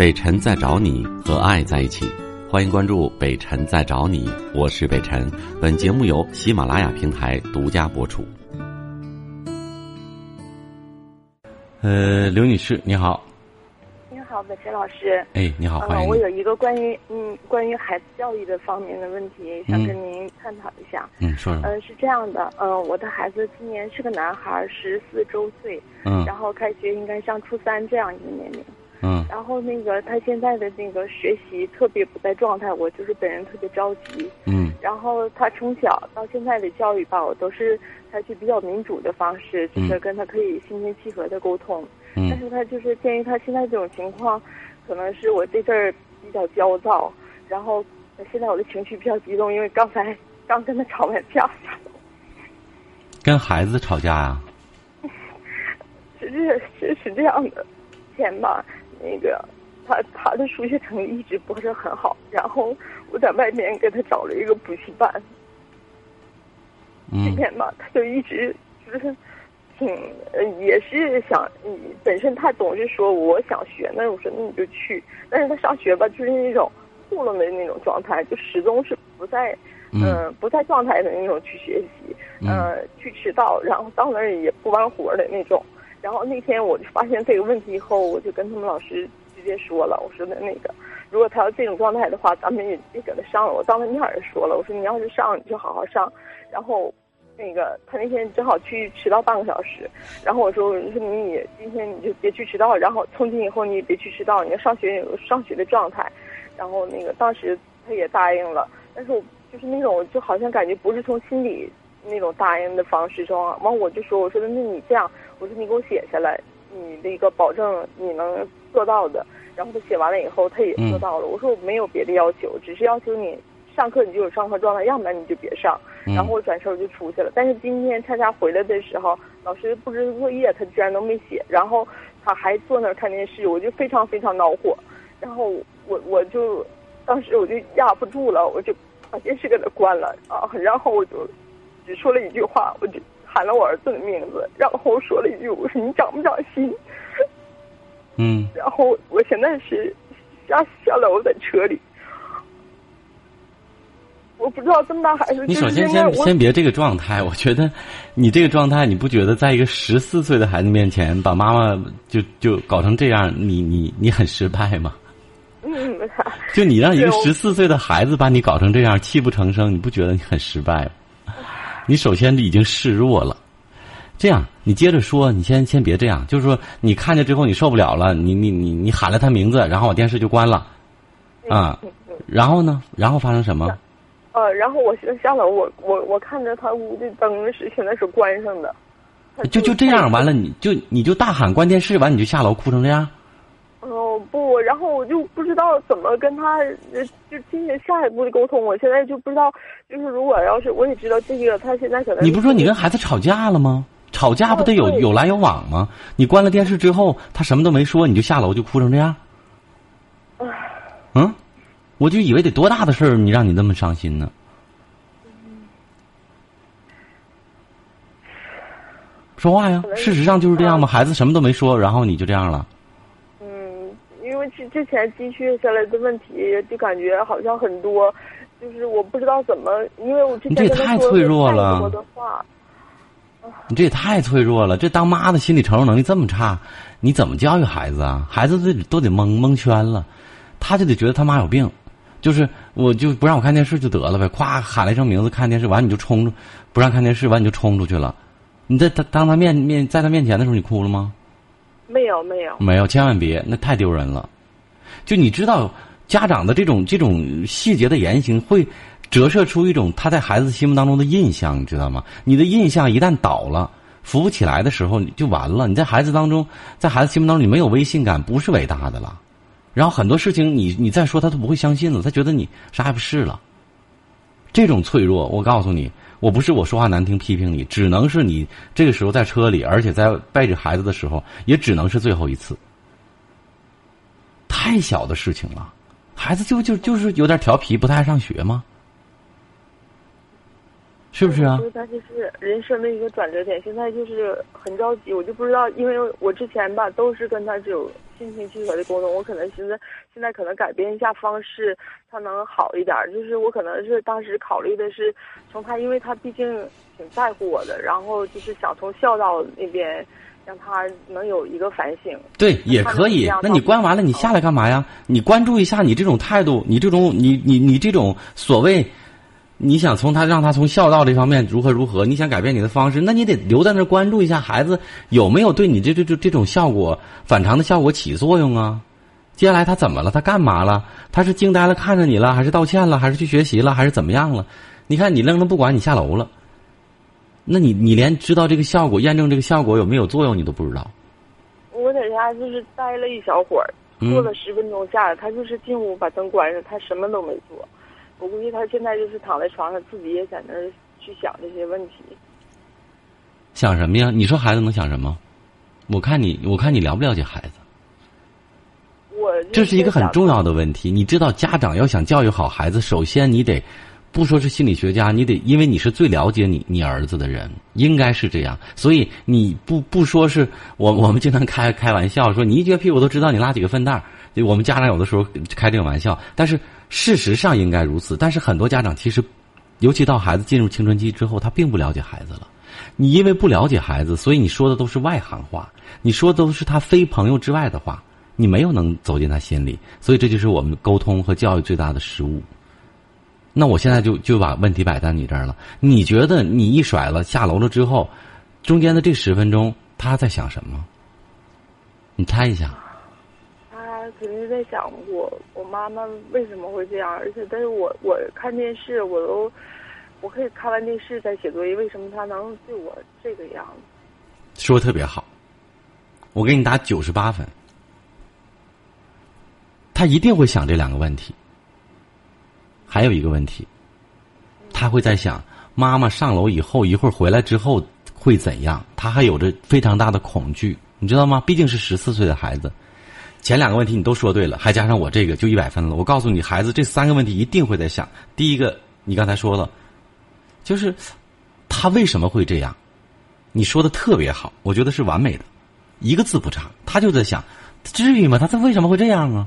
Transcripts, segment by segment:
北辰在找你和爱在一起，欢迎关注北辰在找你，我是北辰。本节目由喜马拉雅平台独家播出。呃，刘女士，你好。你好，北辰老师。哎，你好，欢迎我有一个关于嗯关于孩子教育的方面的问题，想跟您探讨一下。嗯，说说。嗯，是这样的，嗯，我的孩子今年是个男孩，十四周岁。嗯。然后开学应该上初三这样一个年龄。嗯。然后那个他现在的那个学习特别不在状态，我就是本人特别着急。嗯。然后他从小到现在的教育吧，我都是采取比较民主的方式，就是跟他可以心平气和的沟通。嗯。但是他就是鉴于他现在这种情况，可能是我这阵儿比较焦躁，然后现在我的情绪比较激动，因为刚才 刚跟他吵完架。跟孩子吵架呀？是是是是这样的，前吧。那个，他他的数学成绩一直不是很好，然后我在外面给他找了一个补习班。嗯。这边吧，他就一直就是挺呃，也是想，本身他总是说我想学，那我说那你就去，但是他上学吧，就是那种糊弄的那种状态，就始终是不在嗯不在状态的那种去学习，嗯，去迟到，然后到那儿也不完活的那种。然后那天我就发现这个问题以后，我就跟他们老师直接说了，我说的那个，如果他要这种状态的话，咱们也别给他上了。我当着面儿说了，我说你要是上，你就好好上。然后，那个他那天正好去迟到半个小时，然后我说我说你今天你就别去迟到，然后从今以后你也别去迟到，你要上学有上学的状态。然后那个当时他也答应了，但是我就是那种就好像感觉不是从心里那种答应的方式中，完我就说我说那你这样。我说你给我写下来，你的一个保证你能做到的。然后他写完了以后，他也做到了。我说我没有别的要求，只是要求你上课你就有上课状态，要不然你就别上。然后我转身我就出去了。但是今天恰恰回来的时候，老师布置作业他居然都没写，然后他还坐那儿看电视，我就非常非常恼火。然后我我就当时我就压不住了，我就把电视给他关了啊。然后我就只说了一句话，我就。喊了我儿子的名字，然后说了一句：“我说你长不长心？”嗯。然后我现在是下下楼在车里，我不知道这么大孩子。你首先先先别这个状态，我觉得你这个状态，你不觉得在一个十四岁的孩子面前把妈妈就就搞成这样，你你你很失败吗？嗯。就你让一个十四岁的孩子把你搞成这样，泣不成声，你不觉得你很失败吗？你首先已经示弱了，这样你接着说，你先先别这样，就是说你看见之后你受不了了，你你你你喊了他名字，然后我电视就关了，啊，然后呢？然后发生什么？呃，然后我下楼，我我我看着他屋的灯是现在是关上的，就就这样，完了你就你就大喊关电视，完你就下楼哭成这样。哦不，然后我就不知道怎么跟他就进行下一步的沟通。我现在就不知道，就是如果要是我也知道这个，他现在可能你不是说你跟孩子吵架了吗？吵架不得有有来有往吗？你关了电视之后，他什么都没说，你就下楼就哭成这样？嗯，我就以为得多大的事儿，你让你那么伤心呢？说话呀！事实上就是这样吗？孩子什么都没说，然后你就这样了？之之前积蓄下来的问题，就感觉好像很多，就是我不知道怎么，因为我之前跟他说太多的话，你这也太脆弱了。这当妈的心理承受能力这么差，你怎么教育孩子啊？孩子都都得蒙蒙圈了，他就得觉得他妈有病，就是我就不让我看电视就得了呗。咵喊了一声名字，看电视完你就冲，不让看电视完你就冲出去了。你在他当他面面在他面前的时候，你哭了吗？没有没有没有，千万别，那太丢人了。就你知道，家长的这种这种细节的言行，会折射出一种他在孩子心目当中的印象，你知道吗？你的印象一旦倒了，扶不起来的时候，就完了。你在孩子当中，在孩子心目当中，你没有威信感，不是伟大的了。然后很多事情，你你再说，他都不会相信了，他觉得你啥也不是了。这种脆弱，我告诉你，我不是我说话难听批评你，只能是你这个时候在车里，而且在背着孩子的时候，也只能是最后一次。太小的事情了，孩子就就就是有点调皮，不太爱上学吗？是不是啊？他就是人生的一个转折点，现在就是很着急，我就不知道，因为我之前吧都是跟他这种心平气和的沟通，我可能寻思现在可能改变一下方式，他能好一点。就是我可能是当时考虑的是从他，因为他毕竟挺在乎我的，然后就是想从孝道那边让他能有一个反省。对，也可以。那你关完了，你下来干嘛呀？你关注一下你这种态度，你这种你你你这种所谓。你想从他让他从孝道这方面如何如何？你想改变你的方式，那你得留在那儿关注一下孩子有没有对你这这这这种效果反常的效果起作用啊？接下来他怎么了？他干嘛了？他是惊呆了看着你了，还是道歉了，还是去学习了，还是怎么样了？你看你愣着不管，你下楼了，那你你连知道这个效果、验证这个效果有没有作用你都不知道。我在家就是待了一小会儿，坐了十分钟下来，他就是进屋把灯关上，他什么都没做。我估计他现在就是躺在床上，自己也在那儿去想这些问题。想什么呀？你说孩子能想什么？我看你，我看你了不了解孩子。我这是一个很重要的问题。你知道，家长要想教育好孩子，首先你得不说是心理学家，你得因为你是最了解你你儿子的人，应该是这样。所以你不不说是我 我们经常开开玩笑说，你一撅屁股都知道你拉几个粪蛋儿。我们家长有的时候开这个玩笑，但是。事实上应该如此，但是很多家长其实，尤其到孩子进入青春期之后，他并不了解孩子了。你因为不了解孩子，所以你说的都是外行话，你说的都是他非朋友之外的话，你没有能走进他心里，所以这就是我们沟通和教育最大的失误。那我现在就就把问题摆在你这儿了。你觉得你一甩了下楼了之后，中间的这十分钟他在想什么？你猜一下。他肯定在想我，我妈妈为什么会这样？而且，但是我我看电视，我都我可以看完电视再写作业，为什么他能对我这个样子？说的特别好，我给你打九十八分。他一定会想这两个问题。还有一个问题，他会在想妈妈上楼以后一会儿回来之后会怎样？他还有着非常大的恐惧，你知道吗？毕竟是十四岁的孩子。前两个问题你都说对了，还加上我这个就一百分了。我告诉你，孩子这三个问题一定会在想。第一个，你刚才说了，就是他为什么会这样？你说的特别好，我觉得是完美的，一个字不差。他就在想，至于吗？他他为什么会这样啊？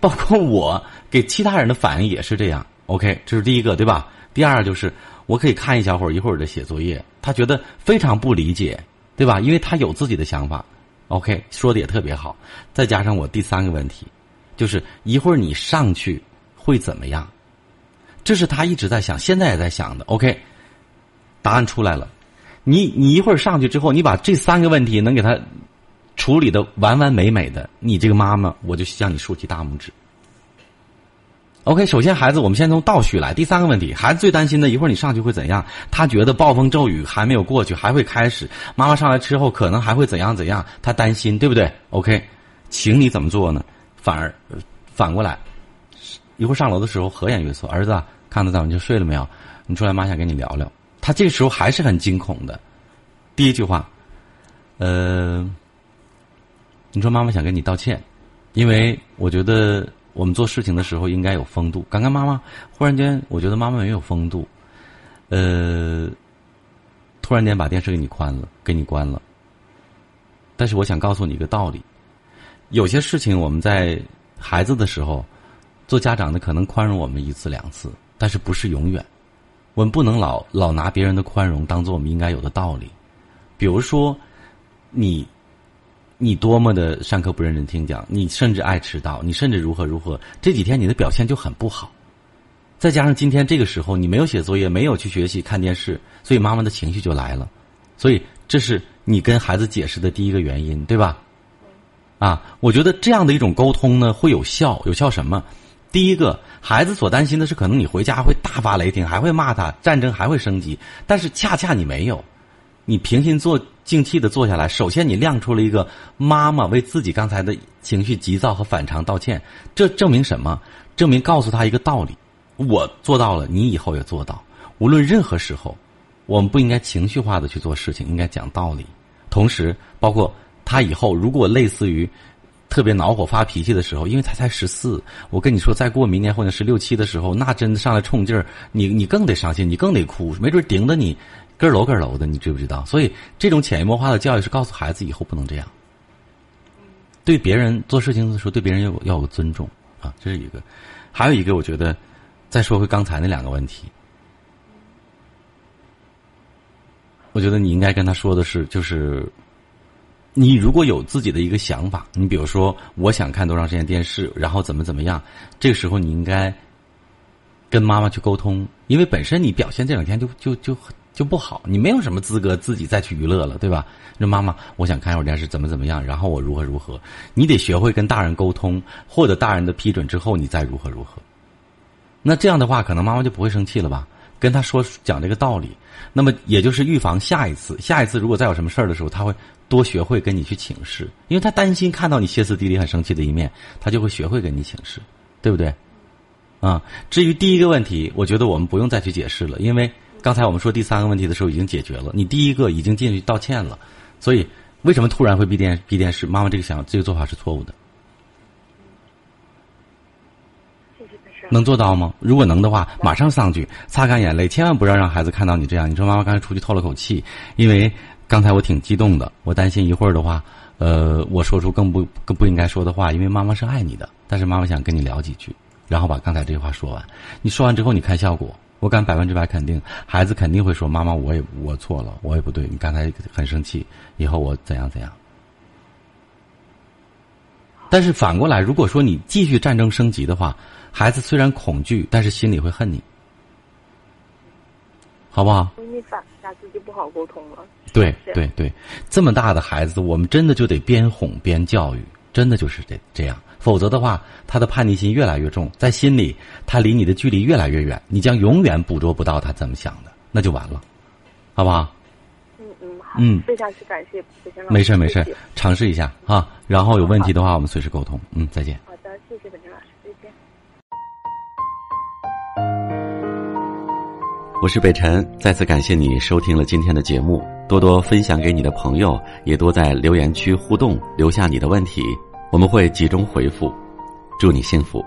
包括我给其他人的反应也是这样。OK，这是第一个，对吧？第二就是我可以看一小会儿，一会儿的写作业，他觉得非常不理解，对吧？因为他有自己的想法。OK，说的也特别好，再加上我第三个问题，就是一会儿你上去会怎么样？这是他一直在想，现在也在想的。OK，答案出来了，你你一会儿上去之后，你把这三个问题能给他处理的完完美美的，你这个妈妈，我就向你竖起大拇指。OK，首先孩子，我们先从倒叙来。第三个问题，孩子最担心的一会儿你上去会怎样？他觉得暴风骤雨还没有过去，还会开始。妈妈上来之后可能还会怎样怎样？他担心，对不对？OK，请你怎么做呢？反而反过来，一会儿上楼的时候和颜悦色，儿子，看到咱们就睡了没有？你出来，妈想跟你聊聊。他这个时候还是很惊恐的。第一句话，呃，你说妈妈想跟你道歉，因为我觉得。我们做事情的时候应该有风度。刚刚妈妈忽然间，我觉得妈妈没有风度，呃，突然间把电视给你关了，给你关了。但是我想告诉你一个道理：有些事情我们在孩子的时候，做家长的可能宽容我们一次两次，但是不是永远。我们不能老老拿别人的宽容当做我们应该有的道理。比如说，你。你多么的上课不认真听讲，你甚至爱迟到，你甚至如何如何，这几天你的表现就很不好。再加上今天这个时候你没有写作业，没有去学习看电视，所以妈妈的情绪就来了。所以这是你跟孩子解释的第一个原因，对吧？啊，我觉得这样的一种沟通呢会有效，有效什么？第一个，孩子所担心的是可能你回家会大发雷霆，还会骂他，战争还会升级，但是恰恰你没有。你平心坐静气的坐下来，首先你亮出了一个妈妈为自己刚才的情绪急躁和反常道歉，这证明什么？证明告诉他一个道理：我做到了，你以后也做到。无论任何时候，我们不应该情绪化的去做事情，应该讲道理。同时，包括他以后如果类似于特别恼火发脾气的时候，因为他才十四，我跟你说，再过明年或者十六七的时候，那真的上来冲劲儿，你你更得伤心，你更得哭，没准顶的你咯楼咯楼的，你知不知道？所以这种潜移默化的教育是告诉孩子以后不能这样，对别人做事情的时候对别人要有要有尊重啊，这是一个。还有一个，我觉得再说回刚才那两个问题，我觉得你应该跟他说的是，就是。你如果有自己的一个想法，你比如说我想看多长时间电视，然后怎么怎么样，这个时候你应该跟妈妈去沟通，因为本身你表现这两天就就就就不好，你没有什么资格自己再去娱乐了，对吧？那妈妈，我想看一会儿电视，怎么怎么样，然后我如何如何，你得学会跟大人沟通，获得大人的批准之后，你再如何如何。那这样的话，可能妈妈就不会生气了吧？跟他说讲这个道理，那么也就是预防下一次，下一次如果再有什么事儿的时候，他会。多学会跟你去请示，因为他担心看到你歇斯底里、很生气的一面，他就会学会跟你请示，对不对？啊，至于第一个问题，我觉得我们不用再去解释了，因为刚才我们说第三个问题的时候已经解决了。你第一个已经进去道歉了，所以为什么突然会闭电闭电视？妈妈这个想这个做法是错误的。能做到吗？如果能的话，马上上去擦干眼泪，千万不要让孩子看到你这样。你说妈妈刚才出去透了口气，因为。刚才我挺激动的，我担心一会儿的话，呃，我说出更不更不应该说的话，因为妈妈是爱你的，但是妈妈想跟你聊几句，然后把刚才这句话说完。你说完之后，你看效果，我敢百分之百肯定，孩子肯定会说：“妈妈，我也我错了，我也不对，你刚才很生气，以后我怎样怎样。”但是反过来，如果说你继续战争升级的话，孩子虽然恐惧，但是心里会恨你，好不好？你反下次就不好沟通了。对对对，这么大的孩子，我们真的就得边哄边教育，真的就是这这样。否则的话，他的叛逆心越来越重，在心里他离你的距离越来越远，你将永远捕捉不到他怎么想的，那就完了，好不好？嗯嗯好。嗯，非常感谢北辰老师。没事没事，尝试一下啊。然后有问题的话，我们随时沟通。嗯，再见。好的，谢谢北辰老师，再见。我是北辰，再次感谢你收听了今天的节目。多多分享给你的朋友，也多在留言区互动，留下你的问题，我们会集中回复。祝你幸福。